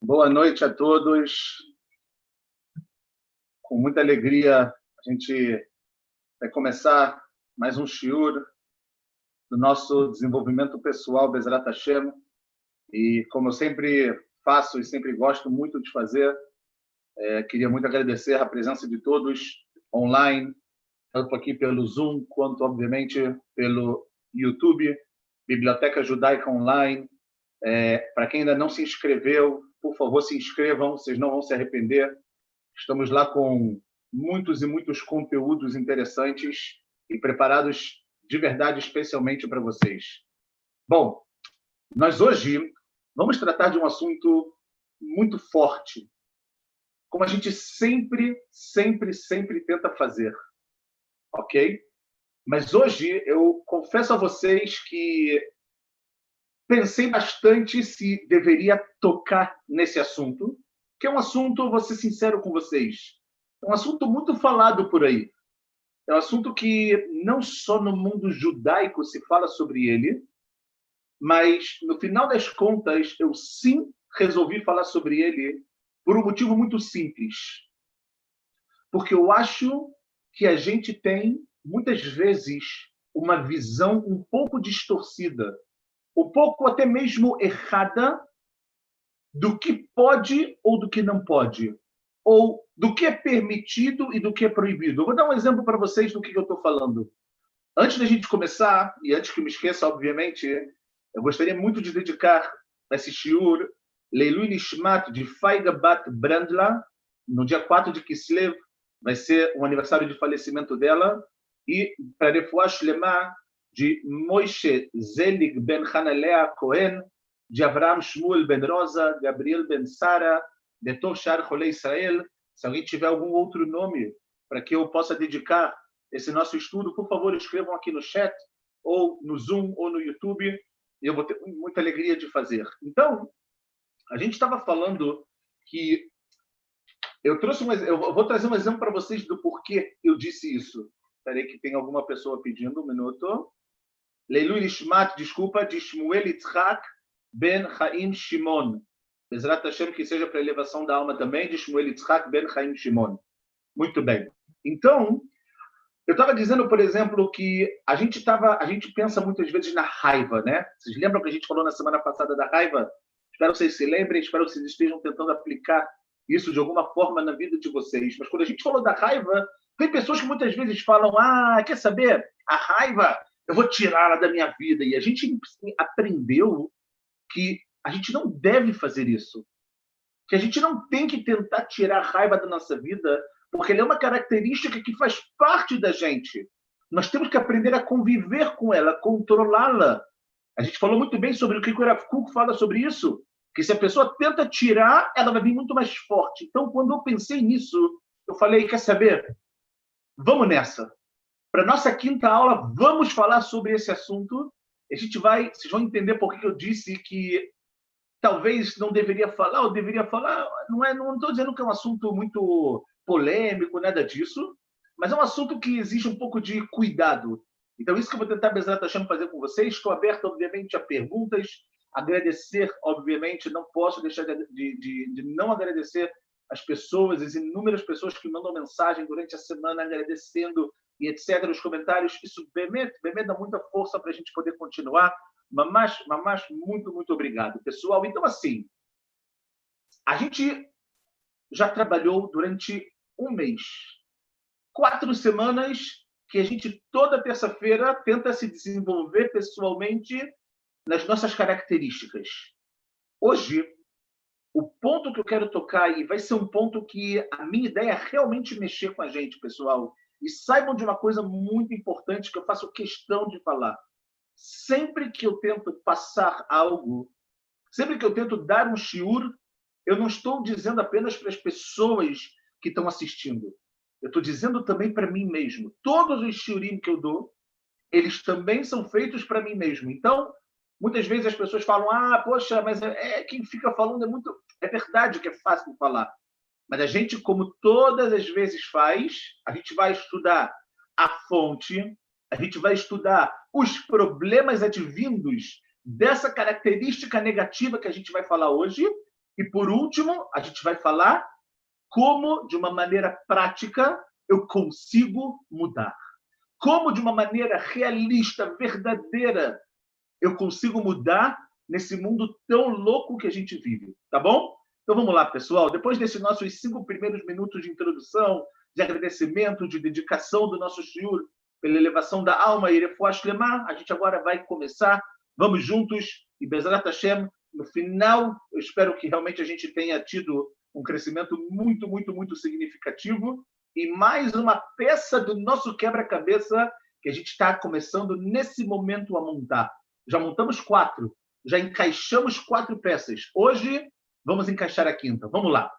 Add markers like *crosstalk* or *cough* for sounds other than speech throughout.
Boa noite a todos. Com muita alegria, a gente vai começar mais um shiur do nosso desenvolvimento pessoal, Bezerra Hashem. E como eu sempre faço e sempre gosto muito de fazer, é, queria muito agradecer a presença de todos online, tanto aqui pelo Zoom, quanto, obviamente, pelo YouTube, Biblioteca Judaica Online. É, Para quem ainda não se inscreveu, por favor, se inscrevam, vocês não vão se arrepender. Estamos lá com muitos e muitos conteúdos interessantes e preparados de verdade especialmente para vocês. Bom, nós hoje vamos tratar de um assunto muito forte, como a gente sempre, sempre, sempre tenta fazer, ok? Mas hoje eu confesso a vocês que pensei bastante se deveria tocar nesse assunto, que é um assunto, vou ser sincero com vocês, é um assunto muito falado por aí. É um assunto que não só no mundo judaico se fala sobre ele, mas no final das contas eu sim resolvi falar sobre ele por um motivo muito simples. Porque eu acho que a gente tem muitas vezes uma visão um pouco distorcida um pouco até mesmo errada do que pode ou do que não pode, ou do que é permitido e do que é proibido. Eu vou dar um exemplo para vocês do que eu estou falando. Antes da gente começar, e antes que eu me esqueça, obviamente, eu gostaria muito de dedicar esse shiur Leilui Nishmat de Faiga Bat Brandla, no dia 4 de Kislev, vai ser o aniversário de falecimento dela, e para Refuah Shlema de Moishe Zelig ben Hanalea Cohen, de Avraham Shmuel ben Rosa, Gabriel ben Sara, de Toshar Rolê Israel. Se alguém tiver algum outro nome para que eu possa dedicar esse nosso estudo, por favor, escrevam aqui no chat, ou no Zoom, ou no YouTube. Eu vou ter muita alegria de fazer. Então, a gente estava falando que eu trouxe um, eu vou trazer um exemplo para vocês do porquê eu disse isso. Espera aí que tem alguma pessoa pedindo um minuto. Leilu Nishmat, desculpa, de Shmuel Yitzhak ben Chaim Shimon. Bezrat Hashem, que seja para a elevação da alma também, de Shmuel Yitzhak ben Chaim Shimon. Muito bem. Então, eu estava dizendo, por exemplo, que a gente tava, a gente pensa muitas vezes na raiva, né? Vocês lembram que a gente falou na semana passada da raiva? Espero que vocês se lembrem, espero que vocês estejam tentando aplicar isso de alguma forma na vida de vocês. Mas quando a gente falou da raiva, tem pessoas que muitas vezes falam: ah, quer saber? A raiva eu vou tirá-la da minha vida. E a gente aprendeu que a gente não deve fazer isso. Que a gente não tem que tentar tirar a raiva da nossa vida, porque ela é uma característica que faz parte da gente. Nós temos que aprender a conviver com ela, controlá-la. A gente falou muito bem sobre o que o Rav fala sobre isso, que se a pessoa tenta tirar, ela vai vir muito mais forte. Então, quando eu pensei nisso, eu falei, quer saber? Vamos nessa. Para nossa quinta aula, vamos falar sobre esse assunto. A gente vai, vocês vão entender por que eu disse que talvez não deveria falar ou deveria falar. Não é, não estou dizendo que é um assunto muito polêmico, nada disso, mas é um assunto que exige um pouco de cuidado. Então, isso que eu vou tentar, Bezerra Hashem, fazer com vocês. Estou aberto, obviamente, a perguntas. Agradecer, obviamente, não posso deixar de, de, de não agradecer as pessoas, as inúmeras pessoas que mandam mensagem durante a semana agradecendo e etc., os comentários, isso bem, bem dá muita força para a gente poder continuar. Mamás, mamás, muito, muito obrigado, pessoal. Então, assim, a gente já trabalhou durante um mês, quatro semanas que a gente toda terça-feira tenta se desenvolver pessoalmente nas nossas características. Hoje, o ponto que eu quero tocar e vai ser um ponto que a minha ideia é realmente mexer com a gente, pessoal. E saibam de uma coisa muito importante que eu faço questão de falar. Sempre que eu tento passar algo, sempre que eu tento dar um shiur, eu não estou dizendo apenas para as pessoas que estão assistindo. Eu estou dizendo também para mim mesmo. Todos os shiurim que eu dou, eles também são feitos para mim mesmo. Então, muitas vezes as pessoas falam: ah, poxa, mas é, é quem fica falando é muito. É verdade que é fácil falar. Mas a gente, como todas as vezes faz, a gente vai estudar a fonte, a gente vai estudar os problemas advindos dessa característica negativa que a gente vai falar hoje, E por último, a gente vai falar como, de uma maneira prática, eu consigo mudar. Como, de uma maneira realista, verdadeira, eu consigo mudar nesse mundo tão louco que a gente vive. Tá bom? Então vamos lá, pessoal. Depois desses nossos cinco primeiros minutos de introdução, de agradecimento, de dedicação do nosso Senhor pela elevação da alma e a gente agora vai começar. Vamos juntos e Bezrat Hashem, no final, eu espero que realmente a gente tenha tido um crescimento muito, muito, muito significativo e mais uma peça do nosso quebra-cabeça que a gente está começando nesse momento a montar. Já montamos quatro, já encaixamos quatro peças. Hoje vamos encaixar a quinta. Vamos lá.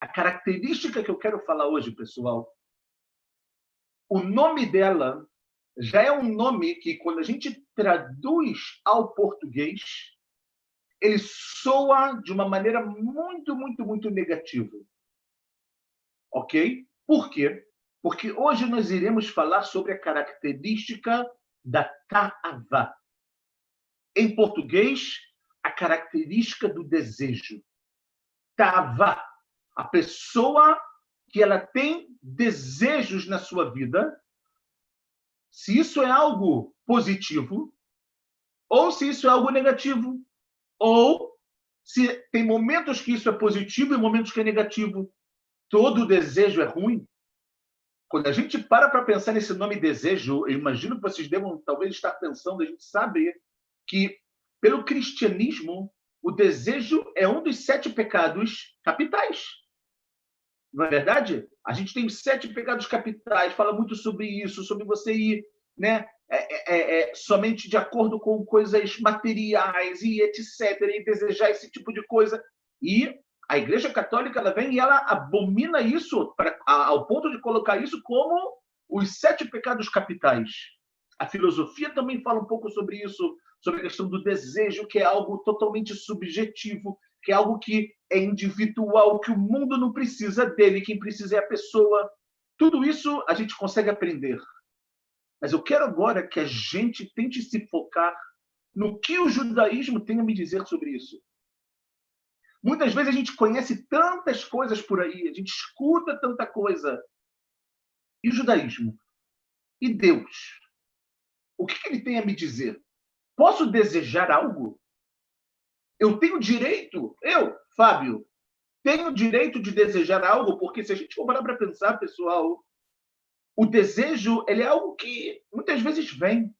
A característica que eu quero falar hoje, pessoal, o nome dela já é um nome que, quando a gente traduz ao português, ele soa de uma maneira muito, muito, muito negativa. Ok? Por quê? Porque hoje nós iremos falar sobre a característica da ta'ava. Em português, a característica do desejo. Ta'ava. A pessoa que ela tem desejos na sua vida, se isso é algo positivo ou se isso é algo negativo. Ou se tem momentos que isso é positivo e momentos que é negativo. Todo desejo é ruim. Quando a gente para para pensar nesse nome desejo, eu imagino que vocês devam talvez estar pensando, a gente sabe que pelo cristianismo o desejo é um dos sete pecados capitais. Não é verdade? A gente tem sete pecados capitais, fala muito sobre isso, sobre você ir né, é é, é, é, somente de acordo com coisas materiais e etc. e desejar esse tipo de coisa. E a Igreja Católica ela vem e ela abomina isso pra, ao ponto de colocar isso como os sete pecados capitais. A filosofia também fala um pouco sobre isso, sobre a questão do desejo, que é algo totalmente subjetivo, que é algo que é individual, que o mundo não precisa dele, quem precisa é a pessoa. Tudo isso a gente consegue aprender. Mas eu quero agora que a gente tente se focar no que o judaísmo tem a me dizer sobre isso. Muitas vezes a gente conhece tantas coisas por aí, a gente escuta tanta coisa. E o judaísmo? E Deus? O que ele tem a me dizer? Posso desejar algo? Eu tenho direito, eu, Fábio, tenho direito de desejar algo, porque se a gente for parar para pensar, pessoal, o desejo ele é algo que muitas vezes vem.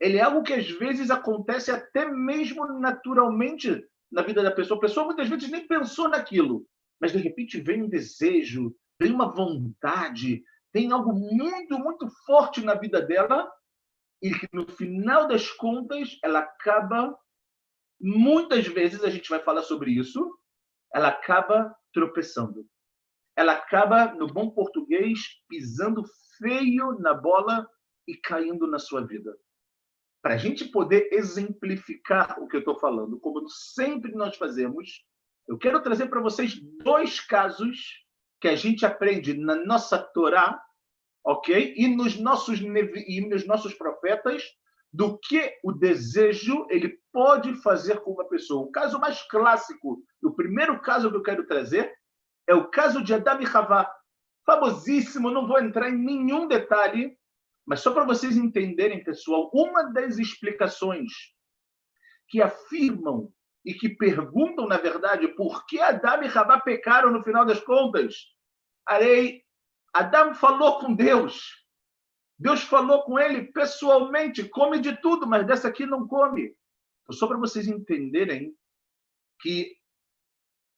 Ele é algo que às vezes acontece até mesmo naturalmente na vida da pessoa. A pessoa muitas vezes nem pensou naquilo, mas de repente vem um desejo, vem uma vontade, tem algo muito, muito forte na vida dela e que no final das contas ela acaba muitas vezes a gente vai falar sobre isso, ela acaba tropeçando ela acaba, no bom português, pisando feio na bola e caindo na sua vida. Para a gente poder exemplificar o que eu estou falando, como sempre nós fazemos, eu quero trazer para vocês dois casos que a gente aprende na nossa Torá, ok? E nos nossos e nos nossos profetas do que o desejo ele pode fazer com uma pessoa. O caso mais clássico, o primeiro caso que eu quero trazer é o caso de Adam e Havá. Famosíssimo, não vou entrar em nenhum detalhe, mas só para vocês entenderem, pessoal, uma das explicações que afirmam e que perguntam, na verdade, por que Adam e Havá pecaram no final das contas. Arei, Adam falou com Deus. Deus falou com ele pessoalmente, come de tudo, mas dessa aqui não come. Só para vocês entenderem que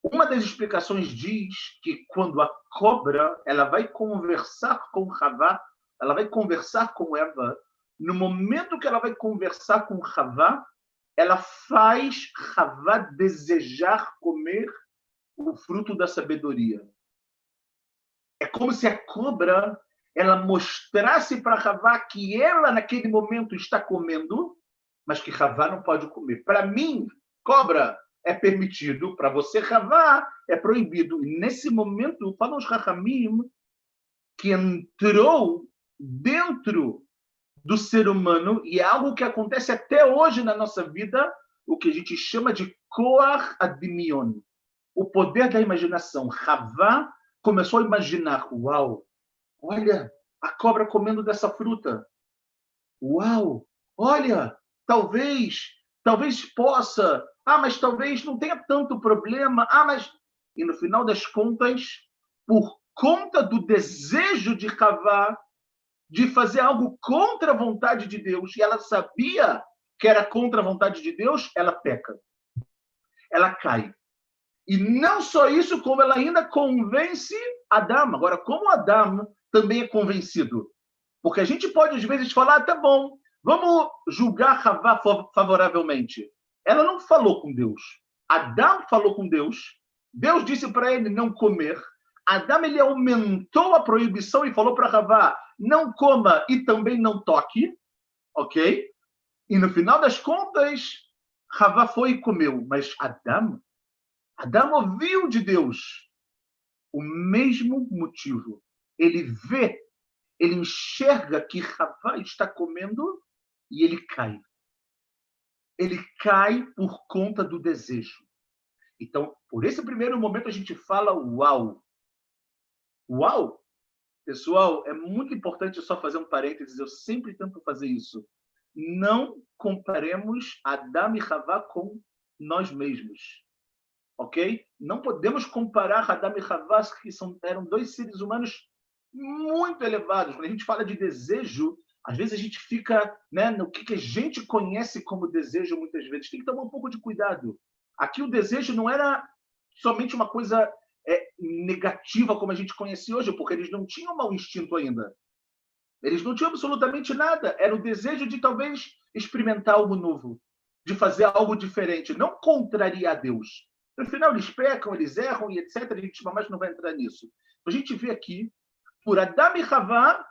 uma das explicações diz que quando a cobra ela vai conversar com Havá, ela vai conversar com Eva, no momento que ela vai conversar com Havá, ela faz Havá desejar comer o fruto da sabedoria. É como se a cobra ela mostrasse para Havá que ela naquele momento está comendo, mas que Havá não pode comer. Para mim, cobra, é permitido, para você ravar, é proibido. E nesse momento, falam os Rahamim que entrou dentro do ser humano, e é algo que acontece até hoje na nossa vida, o que a gente chama de Koach Adimion, o poder da imaginação. Havá começou a imaginar: uau, olha, a cobra comendo dessa fruta. Uau, olha, talvez, talvez possa. Ah, mas talvez não tenha tanto problema. Ah, mas. E no final das contas, por conta do desejo de Havá de fazer algo contra a vontade de Deus, e ela sabia que era contra a vontade de Deus, ela peca. Ela cai. E não só isso, como ela ainda convence Adão. Agora, como Adão também é convencido? Porque a gente pode, às vezes, falar, ah, tá bom, vamos julgar Havá favoravelmente. Ela não falou com Deus. Adão falou com Deus. Deus disse para ele não comer. Adão ele aumentou a proibição e falou para Havá, não coma e também não toque, ok? E no final das contas, Havá foi e comeu. Mas Adão Adão ouviu de Deus o mesmo motivo. Ele vê, ele enxerga que Ravá está comendo e ele cai. Ele cai por conta do desejo. Então, por esse primeiro momento, a gente fala uau. Uau! Pessoal, é muito importante só fazer um parênteses, eu sempre tento fazer isso. Não comparemos Adão e Ravá com nós mesmos ok? Não podemos comparar Adam e Havá, que são, eram dois seres humanos muito elevados. Quando a gente fala de desejo, às vezes a gente fica né, no que, que a gente conhece como desejo, muitas vezes. Tem que tomar um pouco de cuidado. Aqui o desejo não era somente uma coisa é, negativa como a gente conhece hoje, porque eles não tinham mau instinto ainda. Eles não tinham absolutamente nada. Era o desejo de talvez experimentar algo novo, de fazer algo diferente, não contrariar Deus. No final, eles pecam, eles erram e etc. A gente mais não vai entrar nisso. A gente vê aqui, por Adam e Havá,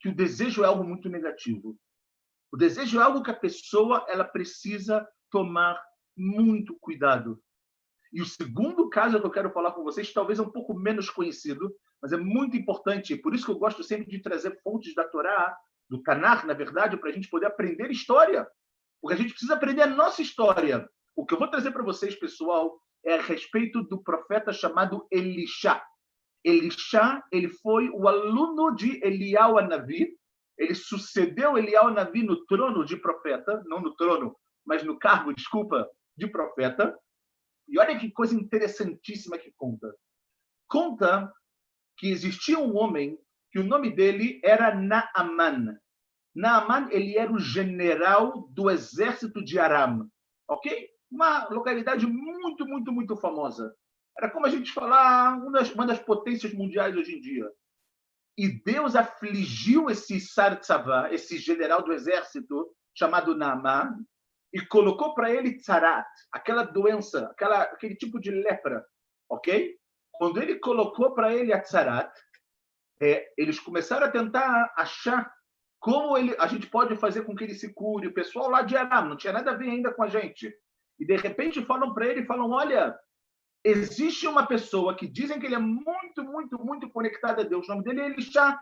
que o desejo é algo muito negativo. O desejo é algo que a pessoa ela precisa tomar muito cuidado. E o segundo caso que eu quero falar com vocês, talvez é um pouco menos conhecido, mas é muito importante. Por isso que eu gosto sempre de trazer fontes da Torá, do Tanar, na verdade, para a gente poder aprender história. Porque a gente precisa aprender a nossa história. O que eu vou trazer para vocês, pessoal, é a respeito do profeta chamado Elisha. Elisha, ele foi o aluno de Elial Anavi, ele sucedeu Elial Anavi no trono de profeta, não no trono, mas no cargo, desculpa, de profeta. E olha que coisa interessantíssima que conta. Conta que existia um homem que o nome dele era Naaman. Naaman, ele era o general do exército de Aram, ok? Uma localidade muito, muito, muito famosa. Era como a gente falar uma das, uma das potências mundiais hoje em dia. E Deus afligiu esse Sartzavá, esse general do exército chamado Naaman, e colocou para ele tzarat, aquela doença, aquela, aquele tipo de lepra, ok? Quando ele colocou para ele a tzarat, é, eles começaram a tentar achar como ele, a gente pode fazer com que ele se cure. O pessoal lá de Aram não tinha nada a ver ainda com a gente e de repente falam para ele, falam, olha, existe uma pessoa que dizem que ele é muito, muito, muito conectado a Deus, o nome dele é Elixá.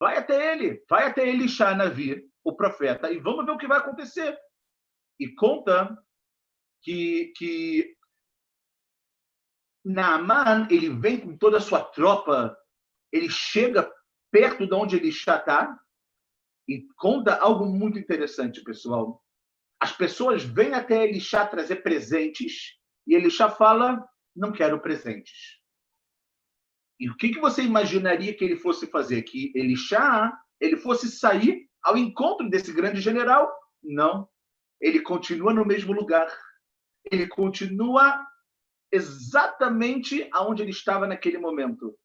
Vai até ele, vai até Elixá Navir, o profeta, e vamos ver o que vai acontecer. E conta que, que Naaman, ele vem com toda a sua tropa, ele chega perto de onde Elixá está, e conta algo muito interessante, pessoal. As pessoas vêm até Elixá trazer presentes e Elixá fala: não quero presentes. E o que, você imaginaria que ele fosse fazer? Que Elixá ele fosse sair ao encontro desse grande general? Não. Ele continua no mesmo lugar. Ele continua exatamente aonde ele estava naquele momento.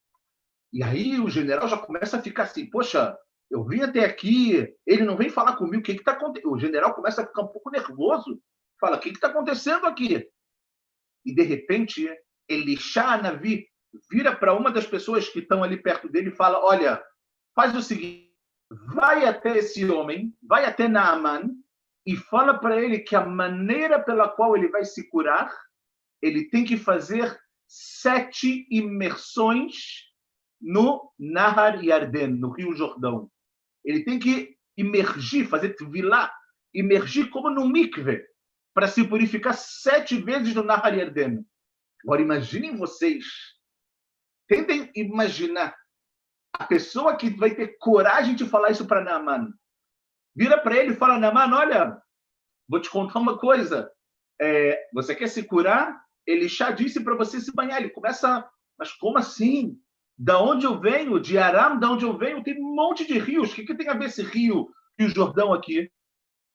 E aí o general já começa a ficar assim: poxa, eu vim até aqui, ele não vem falar comigo, o que está acontecendo? O general começa a ficar um pouco nervoso, fala, o que está acontecendo aqui? E, de repente, Elisha Navi vira para uma das pessoas que estão ali perto dele e fala, olha, faz o seguinte, vai até esse homem, vai até Naaman e fala para ele que a maneira pela qual ele vai se curar, ele tem que fazer sete imersões no Nahar Yarden, no Rio Jordão. Ele tem que imergir, fazer tvilá, imergir como no mikve. para se purificar sete vezes no Nahar Yarden. Agora, imaginem vocês, tentem imaginar a pessoa que vai ter coragem de falar isso para Naaman. Vira para ele e fala, Naaman, olha, vou te contar uma coisa. É, você quer se curar? Ele já disse para você se banhar. Ele começa, mas como assim? Da onde eu venho? De Aram, da onde eu venho? Tem um monte de rios. O que, que tem a ver esse rio e o Jordão aqui?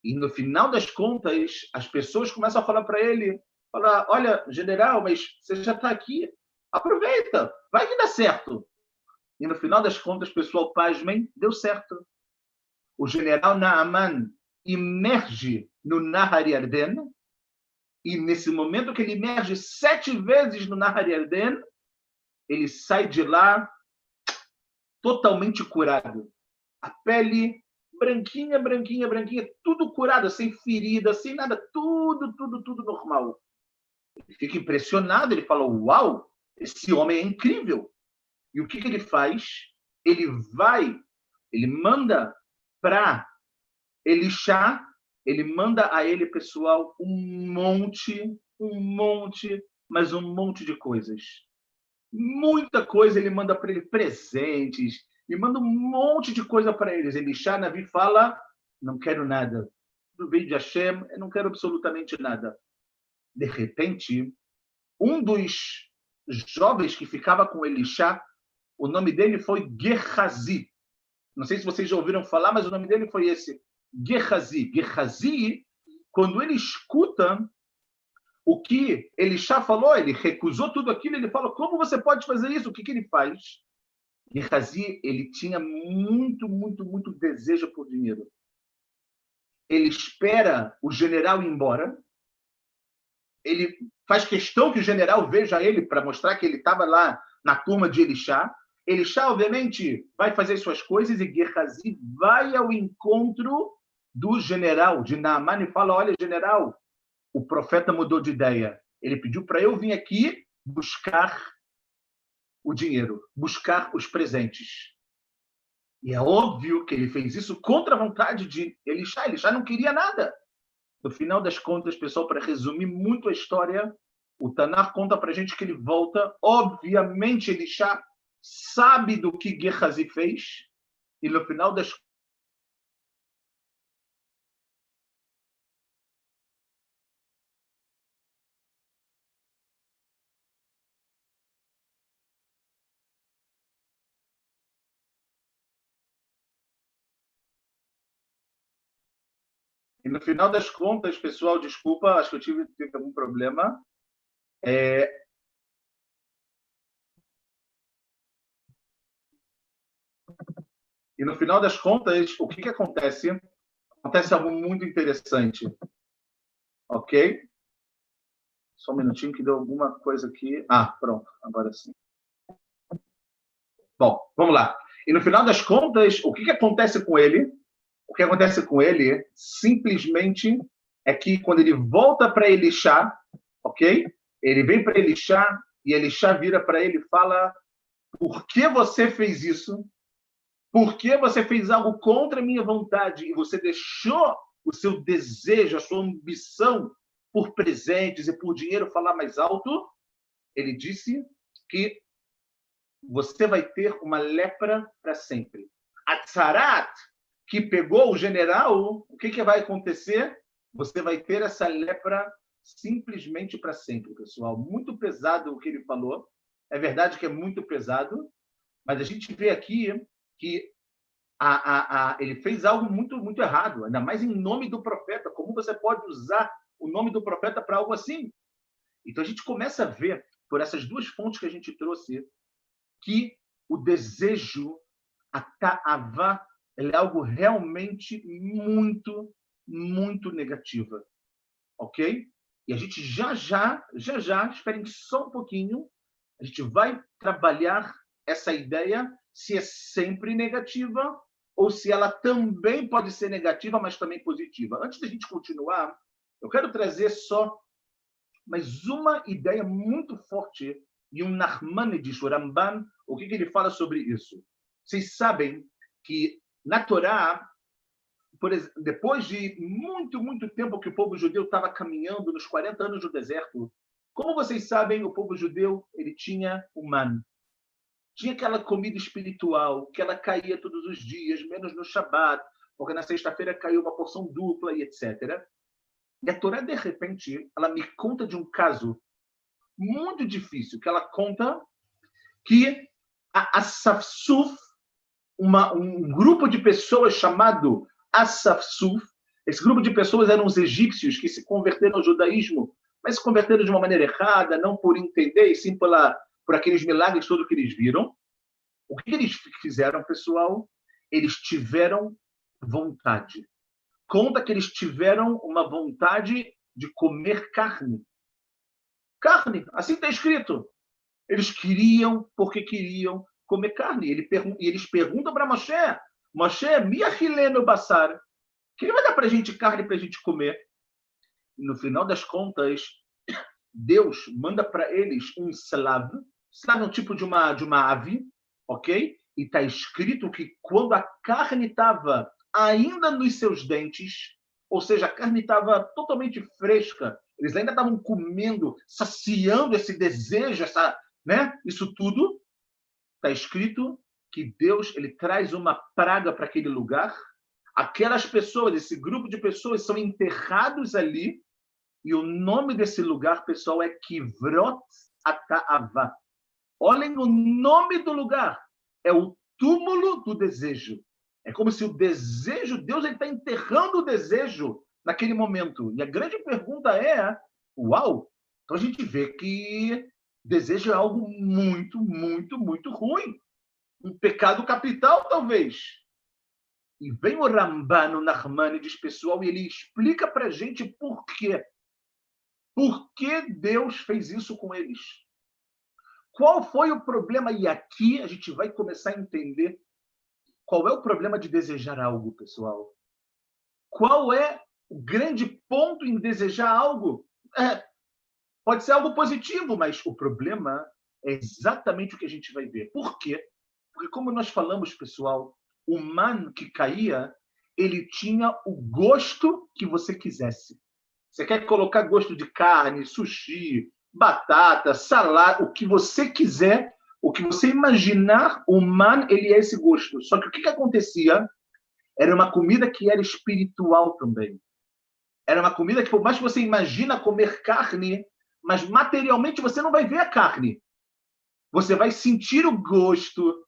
E no final das contas, as pessoas começam a falar para ele, falar, olha, general, mas você já está aqui, aproveita, vai que dá certo. E no final das contas, pessoal, pasmem, deu certo. O general Naaman emerge no Nahar Yarden, e nesse momento que ele emerge sete vezes no Nahar Yarden, ele sai de lá totalmente curado. A pele branquinha, branquinha, branquinha, tudo curado, sem ferida, sem nada, tudo, tudo, tudo normal. Ele fica impressionado, ele fala: Uau, esse homem é incrível. E o que, que ele faz? Ele vai, ele manda para Elixá, ele manda a ele, pessoal, um monte, um monte, mas um monte de coisas. Muita coisa ele manda para ele, presentes, e manda um monte de coisa para eles. Elixá, Navi fala, não quero nada. Do bem de Hashem, eu não quero absolutamente nada. De repente, um dos jovens que ficava com Elixá, o nome dele foi Gehazi. Não sei se vocês já ouviram falar, mas o nome dele foi esse, Gehazi. Gehazi, quando ele escuta o que Elixá falou, ele recusou tudo aquilo, ele fala, como você pode fazer isso? O que, que ele faz? Gehazi, ele tinha muito, muito, muito desejo por dinheiro. Ele espera o general ir embora, ele faz questão que o general veja ele para mostrar que ele estava lá na turma de Elixá. Elixá, obviamente, vai fazer suas coisas e Gehazi vai ao encontro do general de Naaman e fala: Olha, general, o profeta mudou de ideia. Ele pediu para eu vir aqui buscar o dinheiro, buscar os presentes. E é óbvio que ele fez isso contra a vontade de Elixá. Elixá não queria nada. No final das contas, pessoal, para resumir muito a história, o Tanar conta para a gente que ele volta. Obviamente, Elixá sabe do que Gehazi fez. E no final das E no final das contas, pessoal, desculpa, acho que eu tive, tive algum problema. É... E no final das contas, o que, que acontece? Acontece algo muito interessante. Ok? Só um minutinho que deu alguma coisa aqui. Ah, pronto, agora sim. Bom, vamos lá. E no final das contas, o que, que acontece com ele? O que acontece com ele simplesmente é que quando ele volta para Elixá, ok? Ele vem para Elixá e Elixá vira para ele e fala: Por que você fez isso? Por que você fez algo contra a minha vontade e você deixou o seu desejo, a sua ambição por presentes e por dinheiro falar mais alto? Ele disse que você vai ter uma lepra para sempre. Atzarat que pegou o general, o que, que vai acontecer? Você vai ter essa lepra simplesmente para sempre, pessoal. Muito pesado o que ele falou. É verdade que é muito pesado, mas a gente vê aqui que a, a, a, ele fez algo muito, muito errado, ainda mais em nome do profeta. Como você pode usar o nome do profeta para algo assim? Então a gente começa a ver, por essas duas fontes que a gente trouxe, que o desejo, a ta'avá, ela é algo realmente muito, muito negativa. Ok? E a gente já, já, já, já, esperem só um pouquinho, a gente vai trabalhar essa ideia se é sempre negativa ou se ela também pode ser negativa, mas também positiva. Antes da gente continuar, eu quero trazer só mais uma ideia muito forte de um Nachmanides, o Ramban, o que, que ele fala sobre isso. Vocês sabem que na Torá, depois de muito, muito tempo que o povo judeu estava caminhando nos 40 anos do deserto, como vocês sabem, o povo judeu ele tinha o man. Tinha aquela comida espiritual que ela caía todos os dias, menos no Shabat, porque na sexta-feira caiu uma porção dupla e etc. E a Torá, de repente, ela me conta de um caso muito difícil, que ela conta que a Asafsuf, uma, um grupo de pessoas chamado Asafsuf, esse grupo de pessoas eram os egípcios que se converteram ao judaísmo, mas se converteram de uma maneira errada, não por entender, e sim pela, por aqueles milagres todos que eles viram. O que eles fizeram, pessoal? Eles tiveram vontade. Conta que eles tiveram uma vontade de comer carne. Carne, assim está escrito. Eles queriam, porque queriam comer carne. Ele e eles perguntam para Moshe: Moshe, miachileno basar. Quem vai dar para a gente carne para a gente comer? E no final das contas, Deus manda para eles um slav. Slav é um tipo de uma, de uma ave, ok? E está escrito que quando a carne estava ainda nos seus dentes, ou seja, a carne estava totalmente fresca, eles ainda estavam comendo, saciando esse desejo, essa, né? Isso tudo está escrito que Deus ele traz uma praga para aquele lugar. Aquelas pessoas, esse grupo de pessoas são enterrados ali e o nome desse lugar, pessoal, é Kivrot Ata'ava. Olhem o nome do lugar. É o túmulo do desejo. É como se o desejo, Deus está enterrando o desejo naquele momento. E a grande pergunta é: uau! Então a gente vê que desejo é algo muito, muito, muito ruim. Um pecado capital, talvez. E vem o Rambano Nachmanides, pessoal, e ele explica para gente por quê. Por que Deus fez isso com eles? Qual foi o problema? E aqui a gente vai começar a entender qual é o problema de desejar algo, pessoal? Qual é o grande ponto em desejar algo? É, pode ser algo positivo, mas o problema é exatamente o que a gente vai ver. Por quê? Porque, como nós falamos, pessoal, o man que caía, ele tinha o gosto que você quisesse. Você quer colocar gosto de carne, sushi, batata, salada, o que você quiser, o que você imaginar, o man, ele é esse gosto. Só que o que, que acontecia? Era uma comida que era espiritual também. Era uma comida que, por mais que você imagina comer carne, mas materialmente você não vai ver a carne. Você vai sentir o gosto.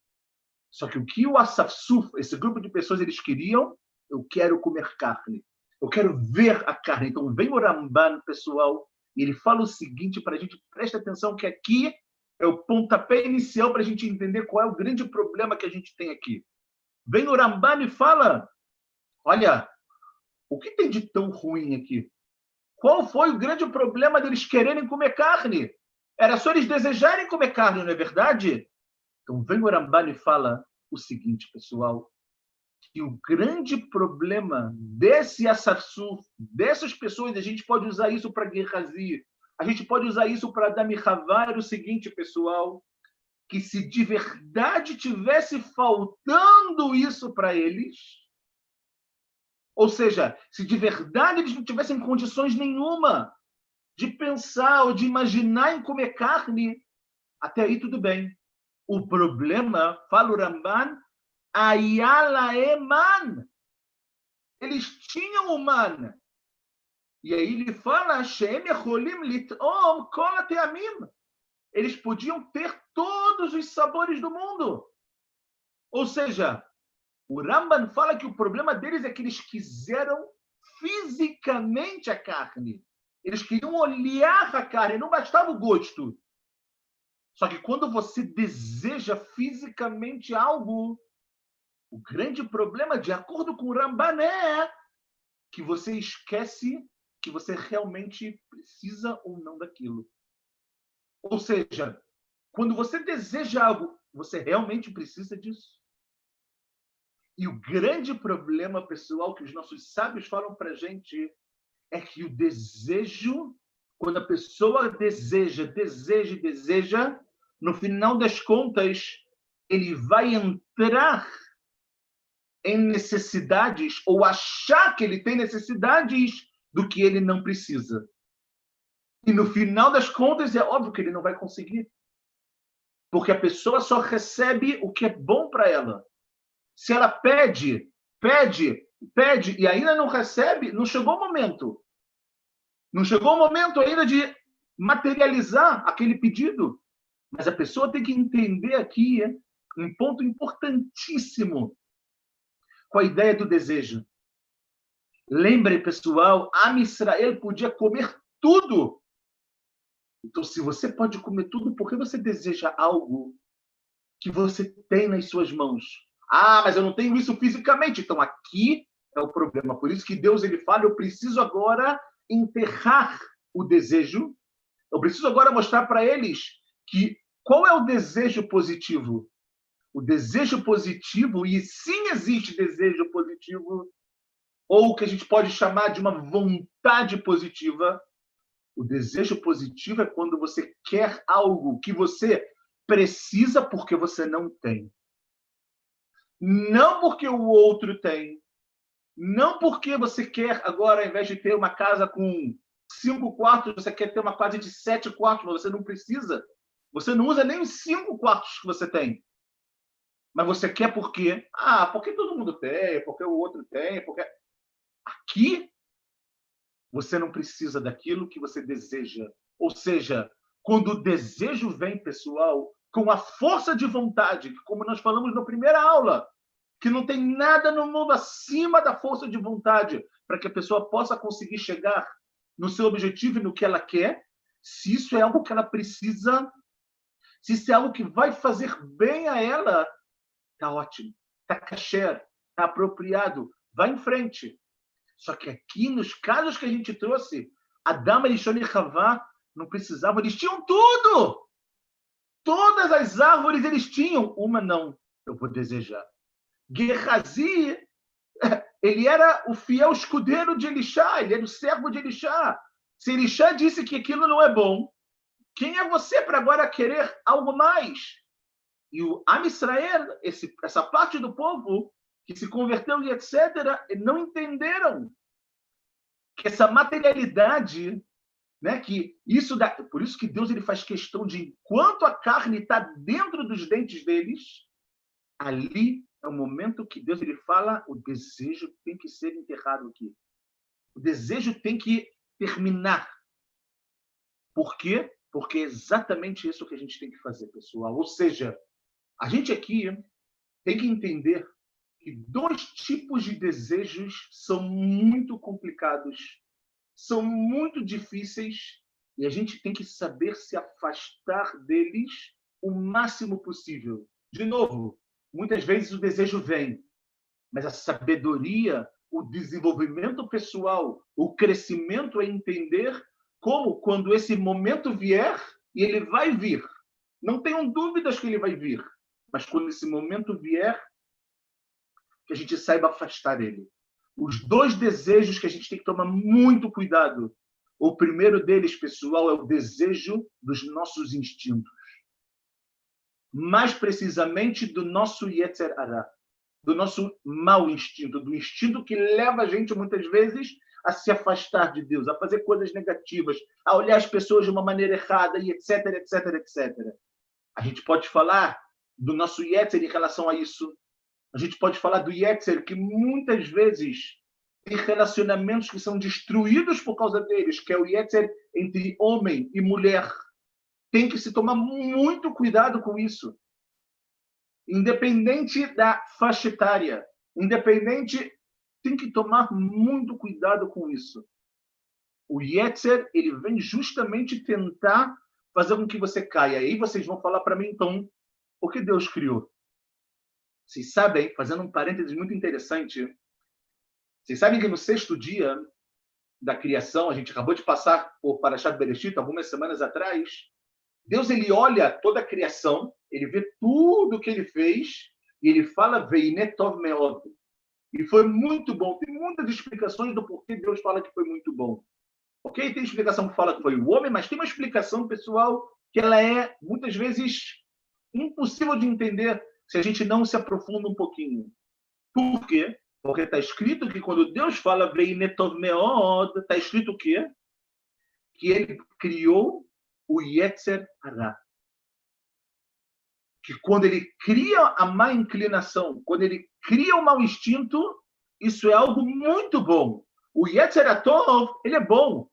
Só que o que o Asafsuf, esse grupo de pessoas, eles queriam, eu quero comer carne. Eu quero ver a carne. Então vem o Ramban, pessoal, e ele fala o seguinte para a gente, presta atenção que aqui é o pontapé inicial para a gente entender qual é o grande problema que a gente tem aqui. Vem o Ramban e fala: olha, o que tem de tão ruim aqui? Qual foi o grande problema deles quererem comer carne? Era só eles desejarem comer carne, não é verdade? Então vem o Ramban e fala o seguinte, pessoal, que o grande problema desse Assafsu, dessas pessoas, a gente pode usar isso para Guerrazi, a gente pode usar isso para Damihavar o seguinte, pessoal, que se de verdade tivesse faltando isso para eles, ou seja, se de verdade eles não tivessem condições nenhuma de pensar ou de imaginar em comer carne, até aí tudo bem. O problema, fala o Ramban, Ayala Eman. Eles tinham o man. E aí ele fala, Hashem Yecholim Litom Kol Ateamim. Eles podiam ter todos os sabores do mundo. Ou seja, o Ramban fala que o problema deles é que eles quiseram fisicamente a carne. Eles queriam olhar a carne, não bastava o gosto. Só que quando você deseja fisicamente algo, o grande problema, de acordo com o Ramban, é que você esquece que você realmente precisa ou não daquilo. Ou seja, quando você deseja algo, você realmente precisa disso. E o grande problema, pessoal, que os nossos sábios falam para a gente é que o desejo, quando a pessoa deseja, deseja, deseja, no final das contas, ele vai entrar em necessidades ou achar que ele tem necessidades do que ele não precisa. E no final das contas, é óbvio que ele não vai conseguir. Porque a pessoa só recebe o que é bom para ela. Se ela pede, pede, pede e ainda não recebe, não chegou o momento. Não chegou o momento ainda de materializar aquele pedido. Mas a pessoa tem que entender aqui um ponto importantíssimo com a ideia do desejo. Lembre, pessoal, Am Israel podia comer tudo. Então, se você pode comer tudo, por que você deseja algo que você tem nas suas mãos? Ah, mas eu não tenho isso fisicamente. Então, aqui é o problema. Por isso que Deus ele fala: eu preciso agora enterrar o desejo. Eu preciso agora mostrar para eles que qual é o desejo positivo? O desejo positivo, e sim existe desejo positivo, ou o que a gente pode chamar de uma vontade positiva. O desejo positivo é quando você quer algo que você precisa porque você não tem. Não porque o outro tem. Não porque você quer agora, ao invés de ter uma casa com cinco quartos, você quer ter uma casa de sete quartos, mas você não precisa. Você não usa nem os cinco quartos que você tem. Mas você quer por quê? Ah, porque todo mundo tem, porque o outro tem, porque. Aqui, você não precisa daquilo que você deseja. Ou seja, quando o desejo vem, pessoal, com a força de vontade, como nós falamos na primeira aula, que não tem nada no mundo acima da força de vontade para que a pessoa possa conseguir chegar no seu objetivo e no que ela quer, se isso é algo que ela precisa, se isso é algo que vai fazer bem a ela, tá ótimo, tá kasher, tá apropriado, vai em frente. Só que aqui, nos casos que a gente trouxe, Adão, Elishon e Havá não precisavam, eles tinham tudo! Todas as árvores eles tinham, uma não, eu vou desejar. Gehazi, *laughs* ele era o fiel escudeiro de Elixá, ele era o servo de Elixá. Se Elixá disse que aquilo não é bom, quem é você para agora querer algo mais? E o Am Israel, esse, essa parte do povo que se converteu e etc., não entenderam que essa materialidade, né, que isso dá, por isso que Deus ele faz questão de enquanto a carne está dentro dos dentes deles, ali é o momento que Deus ele fala, o desejo tem que ser enterrado aqui. O desejo tem que terminar. Por quê? Porque é exatamente isso que a gente tem que fazer, pessoal. Ou seja, a gente aqui tem que entender que dois tipos de desejos são muito complicados, são muito difíceis e a gente tem que saber se afastar deles o máximo possível. De novo, Muitas vezes o desejo vem, mas a sabedoria, o desenvolvimento pessoal, o crescimento é entender como, quando esse momento vier, e ele vai vir, não tenham dúvidas que ele vai vir, mas quando esse momento vier, que a gente saiba afastar ele. Os dois desejos que a gente tem que tomar muito cuidado. O primeiro deles, pessoal, é o desejo dos nossos instintos mais precisamente do nosso Yetzer Hara, do nosso mau instinto, do instinto que leva a gente muitas vezes a se afastar de Deus, a fazer coisas negativas, a olhar as pessoas de uma maneira errada e etc, etc, etc. A gente pode falar do nosso Yetzer em relação a isso. A gente pode falar do Yetzer que muitas vezes tem relacionamentos que são destruídos por causa deles, que é o Yetzer entre homem e mulher tem que se tomar muito cuidado com isso. Independente da faixa etária, independente, tem que tomar muito cuidado com isso. O Yetzer, ele vem justamente tentar fazer com que você caia. Aí vocês vão falar para mim, então, o que Deus criou? Vocês sabem, fazendo um parênteses muito interessante, vocês sabem que no sexto dia da criação, a gente acabou de passar por Parashat Bereshit, algumas semanas atrás, Deus ele olha toda a criação, ele vê tudo que ele fez e ele fala Veinetov Meod. E foi muito bom. Tem muitas explicações do porquê Deus fala que foi muito bom. Ok? Tem explicação que fala que foi o homem, mas tem uma explicação pessoal que ela é muitas vezes impossível de entender se a gente não se aprofunda um pouquinho. Por quê? Porque está escrito que quando Deus fala Veinetov Meod, está escrito o quê? Que ele criou o Yetzer Hará. Que quando ele cria a má inclinação, quando ele cria o mau instinto, isso é algo muito bom. O Yetzer Atov, ele é bom,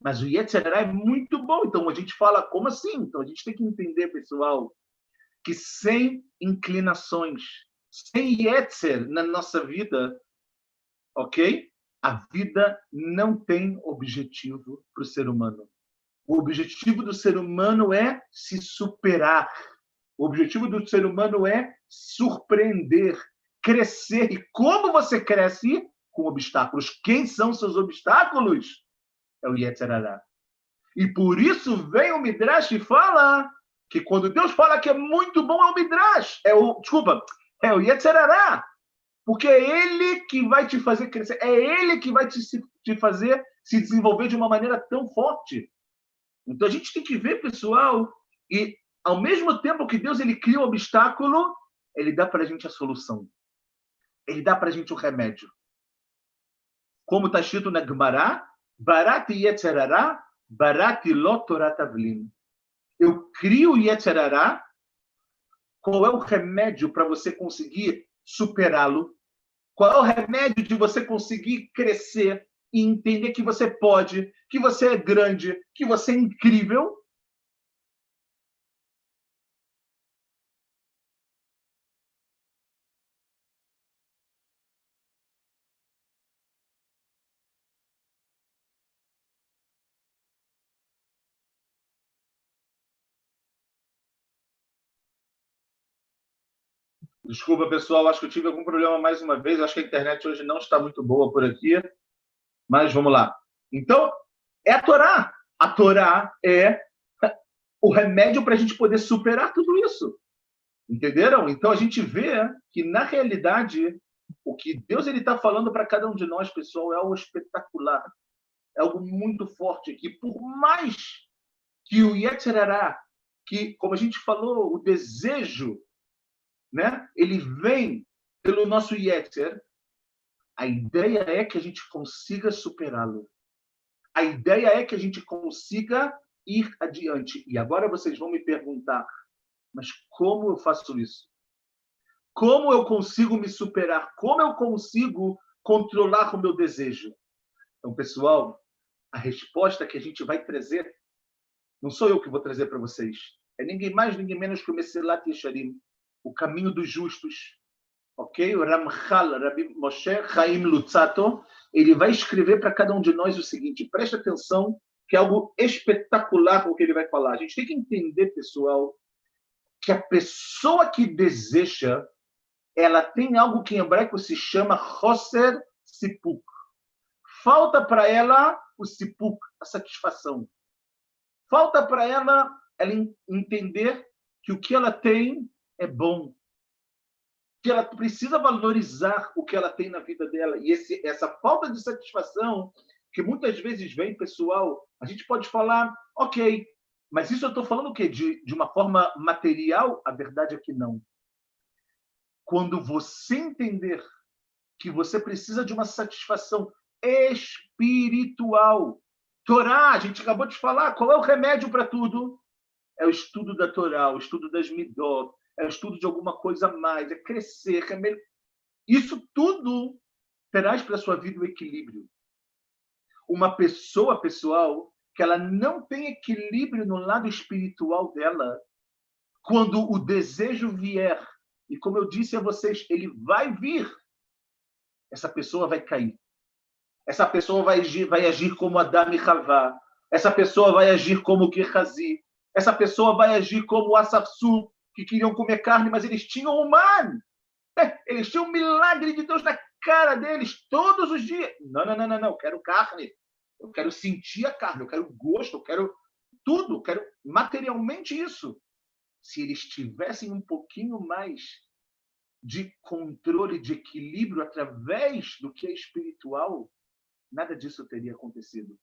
mas o Yetzer é muito bom. Então a gente fala, como assim? Então a gente tem que entender, pessoal, que sem inclinações, sem Yetzer na nossa vida, ok? A vida não tem objetivo para o ser humano. O objetivo do ser humano é se superar. O objetivo do ser humano é surpreender, crescer. E como você cresce? Com obstáculos. Quem são seus obstáculos? É o Yetzirará. E por isso vem o Midrash e fala que quando Deus fala que é muito bom é o Midrash. É o, desculpa, é o Yetzirará. Porque é ele que vai te fazer crescer. É ele que vai te, te fazer se desenvolver de uma maneira tão forte. Então a gente tem que ver, pessoal, e ao mesmo tempo que Deus ele cria o um obstáculo, ele dá para a gente a solução. Ele dá para a gente o remédio. Como está escrito na Gemara, Barat Yetzerará, Barat Lotorat Avlim. Eu crio Yetzerará. Qual é o remédio para você conseguir superá-lo? Qual é o remédio de você conseguir crescer e entender que você pode, que você é grande, que você é incrível? Desculpa, pessoal, acho que eu tive algum problema mais uma vez. Acho que a internet hoje não está muito boa por aqui. Mas vamos lá. Então, é a Torá. A Torá é o remédio para a gente poder superar tudo isso. Entenderam? Então a gente vê que, na realidade, o que Deus está falando para cada um de nós, pessoal, é algo espetacular. É algo muito forte. Que por mais que o Yetzirará, que, como a gente falou, o desejo, né, ele vem pelo nosso Yetzer, a ideia é que a gente consiga superá-lo. A ideia é que a gente consiga ir adiante. E agora vocês vão me perguntar, mas como eu faço isso? Como eu consigo me superar? Como eu consigo controlar o meu desejo? Então, pessoal, a resposta que a gente vai trazer não sou eu que vou trazer para vocês. É ninguém mais, ninguém menos que o Messilat Yesharim, o caminho dos justos, ok? O Ramchal, Rabbi Moshe Chaim Lutzato, ele vai escrever para cada um de nós o seguinte: preste atenção, que é algo espetacular o que ele vai falar. A gente tem que entender, pessoal, que a pessoa que deseja, ela tem algo que em hebraico se chama Hoser Sipuk. Falta para ela o Sipuk, a satisfação. Falta para ela ela entender que o que ela tem é bom, que ela precisa valorizar o que ela tem na vida dela. E esse, essa falta de satisfação, que muitas vezes vem, pessoal, a gente pode falar, ok, mas isso eu estou falando o quê? De, de uma forma material? A verdade é que não. Quando você entender que você precisa de uma satisfação espiritual, Torá, a gente acabou de falar, qual é o remédio para tudo? É o estudo da Torá, o estudo das Midot, é o estudo de alguma coisa a mais, é crescer, é melhor. Isso tudo traz para a sua vida o equilíbrio. Uma pessoa, pessoal, que ela não tem equilíbrio no lado espiritual dela, quando o desejo vier, e como eu disse a vocês, ele vai vir, essa pessoa vai cair. Essa pessoa vai agir, vai agir como Adam e Havá. Essa pessoa vai agir como Gehazi. Essa pessoa vai agir como Asafsu, que queriam comer carne, mas eles tinham o man. É, eles tinham o milagre de Deus na cara deles todos os dias. Não, não, não, não, não. Eu quero carne. Eu quero sentir a carne. Eu quero gosto. Eu quero tudo. Eu quero materialmente isso. Se eles tivessem um pouquinho mais de controle, de equilíbrio através do que é espiritual, nada disso teria acontecido.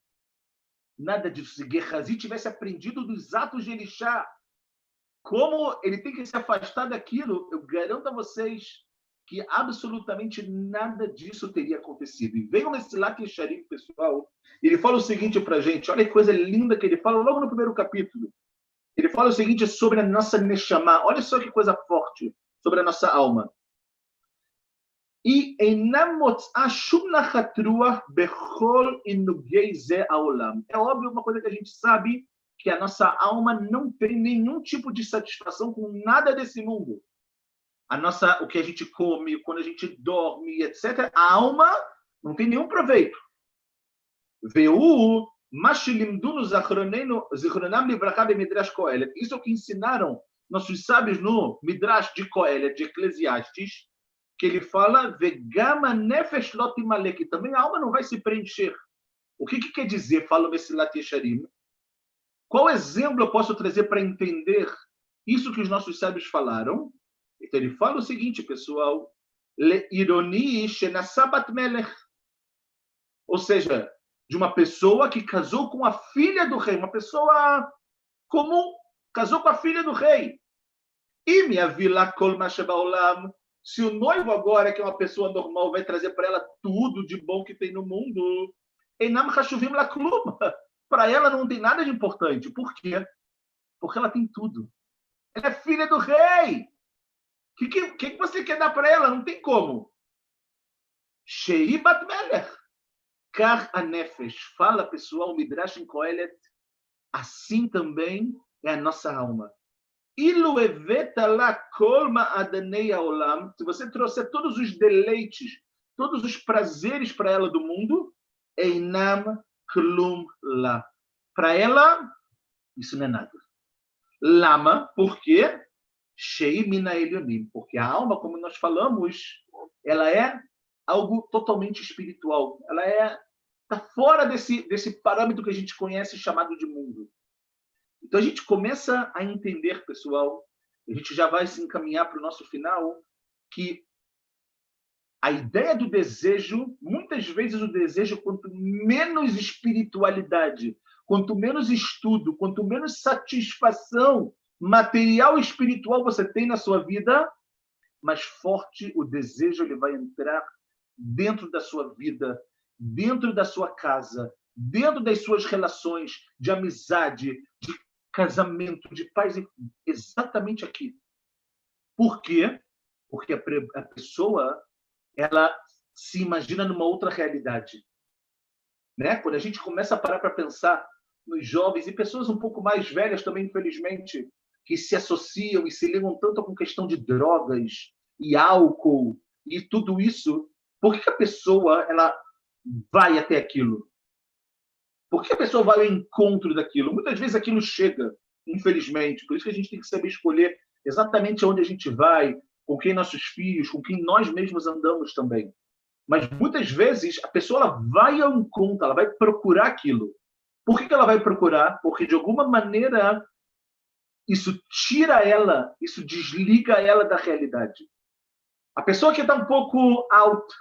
Nada disso. Se Gehazi tivesse aprendido dos atos de Elixá, como ele tem que se afastar daquilo, eu garanto a vocês que absolutamente nada disso teria acontecido. E vem o Messilat Yesharim, pessoal, ele fala o seguinte para a gente, olha que coisa linda que ele fala logo no primeiro capítulo. Ele fala o seguinte sobre a nossa Neshama, olha só que coisa forte sobre a nossa alma. E É óbvio uma coisa que a gente sabe que a nossa alma não tem nenhum tipo de satisfação com nada desse mundo. A nossa, o que a gente come, quando a gente dorme, etc. A alma não tem nenhum proveito. Veu isso é o que ensinaram nossos sábios no Midrash de Coelet, de Eclesiastes, que ele fala vegama nefesh também a alma não vai se preencher. O que, que quer dizer, fala o Messilat Yesharim? Qual exemplo eu posso trazer para entender isso que os nossos sábios falaram? Então ele fala o seguinte, pessoal. Ou seja, de uma pessoa que casou com a filha do rei, uma pessoa comum, casou com a filha do rei. E minha vila se o noivo agora, que é uma pessoa normal, vai trazer para ela tudo de bom que tem no mundo, Enam Hashuvim Laklum. Para ela não tem nada de importante. Por quê? Porque ela tem tudo. Ela é filha do rei. O que, que, que, você quer dar para ela? Não tem como. Sheibat Melech. Kar Anefesh. Fala, pessoal, Midrash em Kohelet. Assim também é a nossa alma. Ilu eveta la adanei olam. Se você trouxer todos os deleites, todos os prazeres para ela do mundo, einam klum la. Para ela, isso não é nada. Lama, por quê? Sheimina elionim. Porque a alma, como nós falamos, ela é algo totalmente espiritual. Ela é está fora desse, desse parâmetro que a gente conhece chamado de mundo. Então a gente começa a entender, pessoal, a gente já vai se encaminhar para o nosso final, que a ideia do desejo, muitas vezes o desejo, quanto menos espiritualidade, quanto menos estudo, quanto menos satisfação material e espiritual você tem na sua vida, mais forte o desejo ele vai entrar dentro da sua vida, dentro da sua casa, dentro das suas relações de amizade, de casamento, de paz, exatamente aqui. Por quê? Porque a pessoa ela se imagina numa outra realidade. Né? Quando a gente começa a parar para pensar nos jovens e pessoas um pouco mais velhas também, infelizmente, que se associam e se ligam tanto com questão de drogas e álcool e tudo isso, por que a pessoa ela vai até aquilo? Por que a pessoa vai ao encontro daquilo? Muitas vezes aquilo chega, infelizmente. Por isso que a gente tem que saber escolher exatamente aonde a gente vai, com quem nossos filhos, com quem nós mesmos andamos também. Mas muitas vezes a pessoa vai ao encontro, ela vai procurar aquilo. Por que, que ela vai procurar? Porque de alguma maneira isso tira ela, isso desliga ela da realidade. A pessoa que está um pouco alto,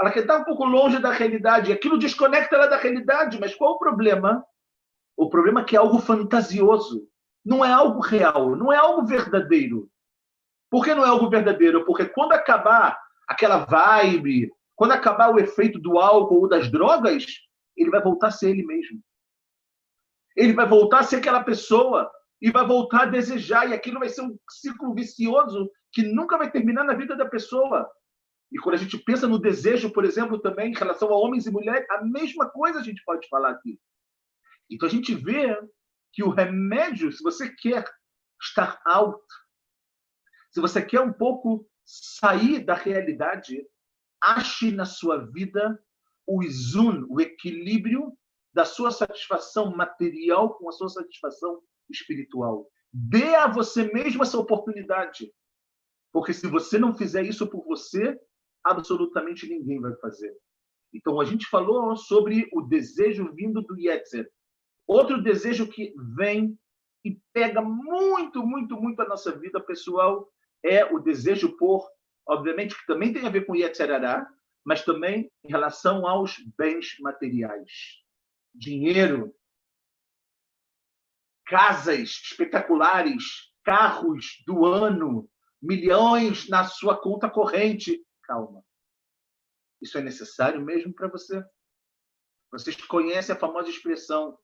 ela quer estar um pouco longe da realidade. Aquilo desconecta ela da realidade. Mas qual o problema? O problema é que é algo fantasioso. Não é algo real. Não é algo verdadeiro. Por que não é algo verdadeiro? Porque quando acabar aquela vibe, quando acabar o efeito do álcool ou das drogas, ele vai voltar a ser ele mesmo. Ele vai voltar a ser aquela pessoa e vai voltar a desejar. E aquilo vai ser um ciclo vicioso que nunca vai terminar na vida da pessoa. E quando a gente pensa no desejo, por exemplo, também em relação a homens e mulheres, a mesma coisa a gente pode falar aqui. Então a gente vê que o remédio, se você quer estar alto, se você quer um pouco sair da realidade, ache na sua vida o isun, o equilíbrio da sua satisfação material com a sua satisfação espiritual. Dê a você mesmo essa oportunidade. Porque se você não fizer isso por você, absolutamente ninguém vai fazer. Então, a gente falou sobre o desejo vindo do Yetzer. Outro desejo que vem e pega muito, muito, muito a nossa vida pessoal é o desejo por, obviamente, que também tem a ver com Yetzerará, mas também em relação aos bens materiais. Dinheiro, casas espetaculares, carros do ano, milhões na sua conta corrente. Calma. Isso é necessário mesmo para você? Vocês conhecem a famosa expressão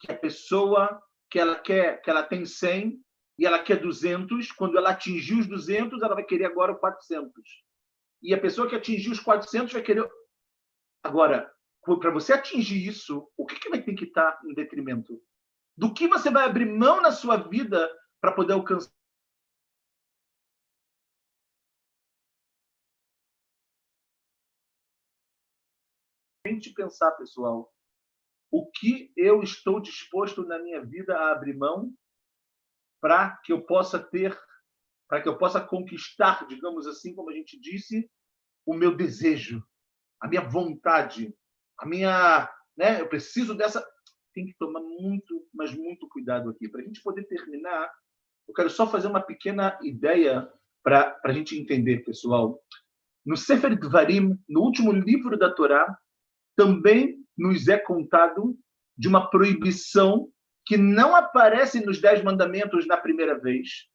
que a pessoa que ela quer, que ela tem 100 e ela quer 200, quando ela atingir os 200, ela vai querer agora o 400. E a pessoa que atingir os 400 vai querer agora para você atingir isso, o que, que vai ter que estar em detrimento? Do que você vai abrir mão na sua vida para poder alcançar? Tente pensar, pessoal, o que eu estou disposto na minha vida a abrir mão para que eu possa ter, para que eu possa conquistar, digamos assim, como a gente disse, o meu desejo, a minha vontade, a minha, né? Eu preciso dessa. Tem que tomar muito, mas muito cuidado aqui. Para a gente poder terminar, eu quero só fazer uma pequena ideia para a gente entender, pessoal. No Sefer Dvarim, no último livro da Torá, também nos é contado de uma proibição que não aparece nos Dez Mandamentos na primeira vez.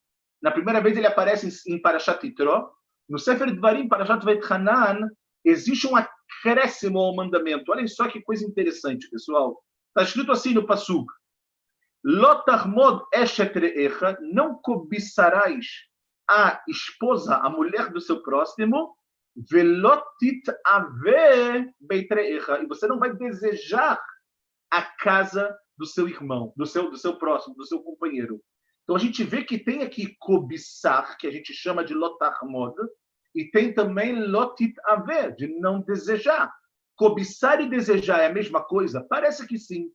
Na primeira vez ele aparece em Parashat Yitro. No Sefer Dvarim, Parashat Veit Hanan, existe um acréscimo ao mandamento. Olhem só que coisa interessante, pessoal. Está escrito assim no Pasuk. Lotarmod eshet re'echa, não cobiçarás a esposa, a mulher do seu próximo, velotit ave beitre'echa, e você não vai desejar a casa do seu irmão, do seu, do seu próximo, do seu companheiro. Então a gente vê que tem aqui cobiçar, que a gente chama de lotarmod, e tem também lotit haver, de não desejar. Cobiçar e desejar é a mesma coisa? Parece que sim.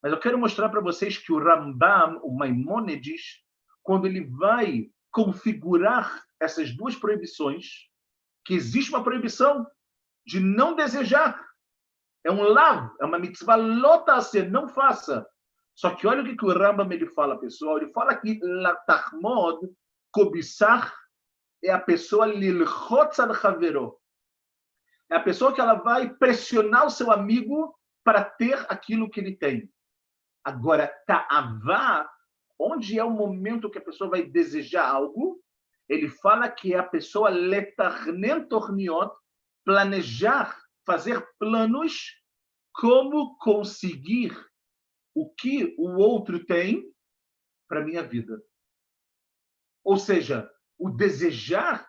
Mas eu quero mostrar para vocês que o Rambam, o Maimônides, quando ele vai configurar essas duas proibições, que existe uma proibição de não desejar. É um lav, é uma mitzvah ser, não faça. Só que olha o que, que o Rambam ele fala, pessoal. Ele fala que latahmod, cobiçar é a pessoa lilchotz al havero. É a pessoa que ela vai pressionar o seu amigo para ter aquilo que ele tem. Agora, ta'avá, onde é o momento que a pessoa vai desejar algo, ele fala que é a pessoa letarnen torniot, planejar, fazer planos como conseguir o que o outro tem para minha vida. Ou seja, o desejar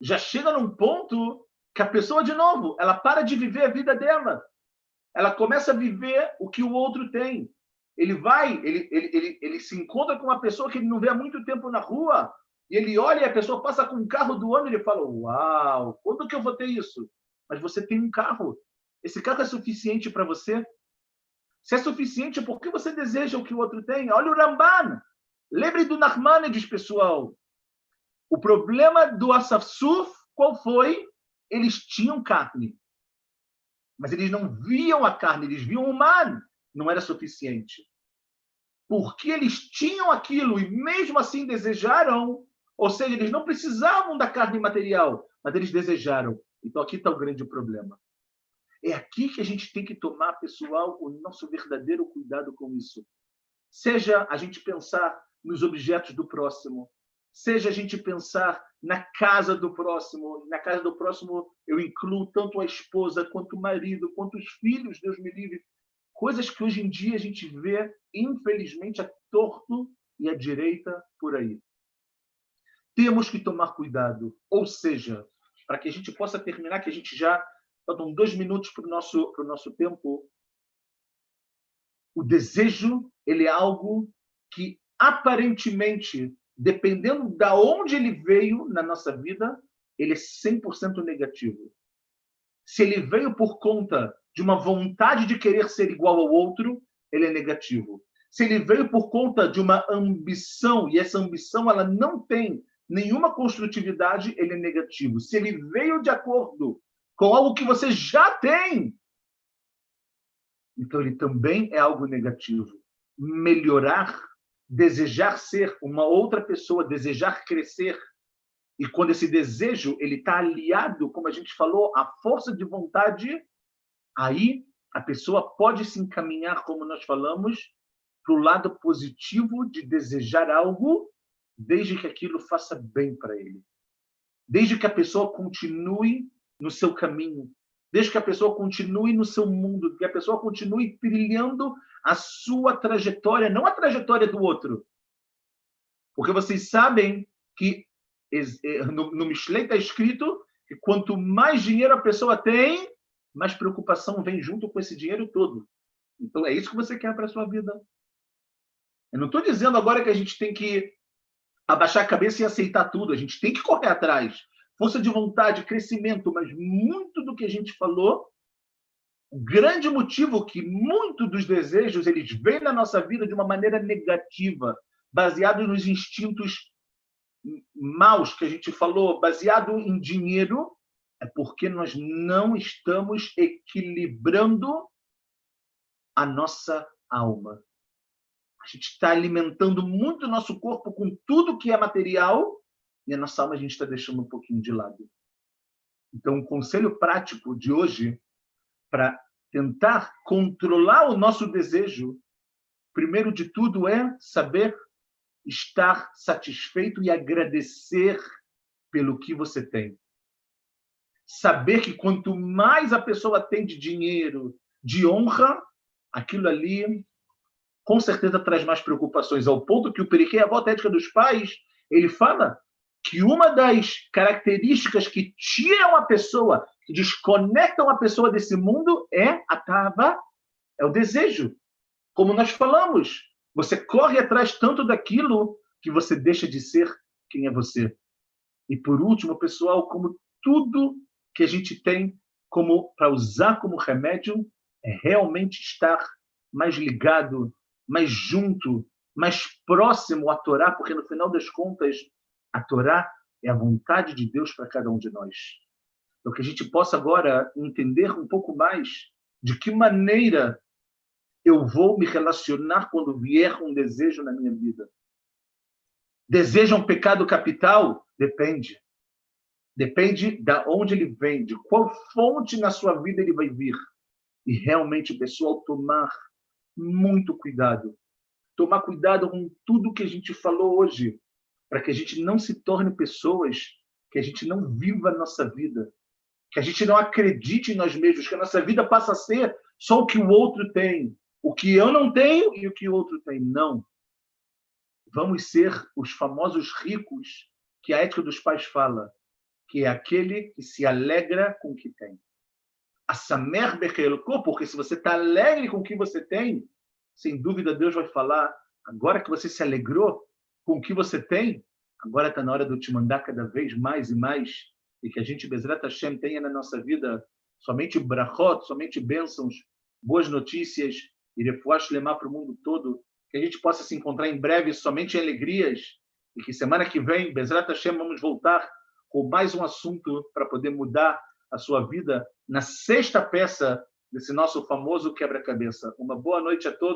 já chega num ponto que a pessoa, de novo, ela para de viver a vida dela. Ela começa a viver o que o outro tem. Ele vai, ele, ele, ele, ele se encontra com uma pessoa que ele não vê há muito tempo na rua, e ele olha e a pessoa passa com um carro do ano e ele fala: Uau, quando que eu vou ter isso? Mas você tem um carro. Esse carro é suficiente para você? Se é suficiente, por que você deseja o que o outro tem? Olha o Ramban. Lembre do Nachmanides, pessoal. O problema do Asafsuf, qual foi? Eles tinham carne. Mas eles não viam a carne, eles viam o mar. Não era suficiente. Porque eles tinham aquilo e mesmo assim desejaram, ou seja, eles não precisavam da carne material, mas eles desejaram. Então aqui está o grande problema. É aqui que a gente tem que tomar, pessoal, o nosso verdadeiro cuidado com isso. Seja a gente pensar nos objetos do próximo, seja a gente pensar na casa do próximo, na casa do próximo eu incluo tanto a esposa, quanto o marido, quanto os filhos, Deus me livre, coisas que hoje em dia a gente vê, infelizmente, a torto e a direita por aí. Temos que tomar cuidado, ou seja, para que a gente possa terminar, que a gente já faltam dois minutos para o nosso, para o nosso tempo. O desejo ele é algo que aparentemente dependendo da onde ele veio na nossa vida, ele é 100% negativo. Se ele veio por conta de uma vontade de querer ser igual ao outro, ele é negativo. Se ele veio por conta de uma ambição e essa ambição ela não tem nenhuma construtividade, ele é negativo. Se ele veio de acordo com algo que você já tem, então ele também é algo negativo. Melhorar desejar ser uma outra pessoa, desejar crescer. E quando esse desejo ele está aliado, como a gente falou, à força de vontade, aí a pessoa pode se encaminhar, como nós falamos, para o lado positivo de desejar algo desde que aquilo faça bem para ele. Desde que a pessoa continue no seu caminho, desde que a pessoa continue no seu mundo, que a pessoa continue trilhando a sua trajetória, não a trajetória do outro. Porque vocês sabem que eh, no, Mishlei está escrito que quanto mais dinheiro a pessoa tem, mais preocupação vem junto com esse dinheiro todo. Então é isso que você quer para a sua vida. Eu não estou dizendo agora que a gente tem que abaixar a cabeça e aceitar tudo. A gente tem que correr atrás. Força de vontade, crescimento, mas muito do que a gente falou, o grande motivo que muito dos desejos eles vêm na nossa vida de uma maneira negativa, baseado nos instintos maus que a gente falou, baseado em dinheiro, é porque nós não estamos equilibrando a nossa alma. A gente está alimentando muito o nosso corpo com tudo que é material e a nossa alma a gente está deixando um pouquinho de lado. Então, o conselho prático de hoje para tentar controlar o nosso desejo, primeiro de tudo é saber estar satisfeito e agradecer pelo que você tem. Saber que quanto mais a pessoa tem de dinheiro, de honra, aquilo ali com certeza traz mais preocupações, ao ponto que o Periquê, a volta ética dos pais, ele fala que uma das características que tiram a pessoa, que desconectam a pessoa desse mundo é a tava, é o desejo. Como nós falamos, você corre atrás tanto daquilo que você deixa de ser quem é você. E por último, pessoal, como tudo que a gente tem como para usar como remédio é realmente estar mais ligado, mais junto, mais próximo à Torá, porque no final das contas a Torá é a vontade de Deus para cada um de nós. Então que a gente possa agora entender um pouco mais de que maneira eu vou me relacionar quando vier um desejo na minha vida. Deseja um pecado capital? Depende. Depende de onde ele vem, de qual fonte na sua vida ele vai vir. E realmente, pessoal, tomar muito cuidado. Tomar cuidado com tudo que a gente falou hoje, para que a gente não se torne pessoas que a gente não viva a nossa vida, que a gente não acredite em nós mesmos, que a nossa vida passa a ser só o que o outro tem, o que eu não tenho e o que o outro tem. Não. Vamos ser os famosos ricos que a ética dos pais fala, que é aquele que se alegra com o que tem. A Bechelko, porque se você está alegre com o que você tem, sem dúvida Deus vai falar, agora que você se alegrou com o que você tem, agora está na hora de eu te mandar cada vez mais e mais, e que a gente, Bezrat Hashem, tenha na nossa vida somente brachot, somente bênçãos, boas notícias, e depois levar para o mundo todo, que a gente possa se encontrar em breve somente em alegrias e que semana que vem, Bezrat Hashem, vamos voltar com mais um assunto para poder mudar a sua vida na sexta peça desse nosso famoso quebra-cabeça. Uma boa noite a todos.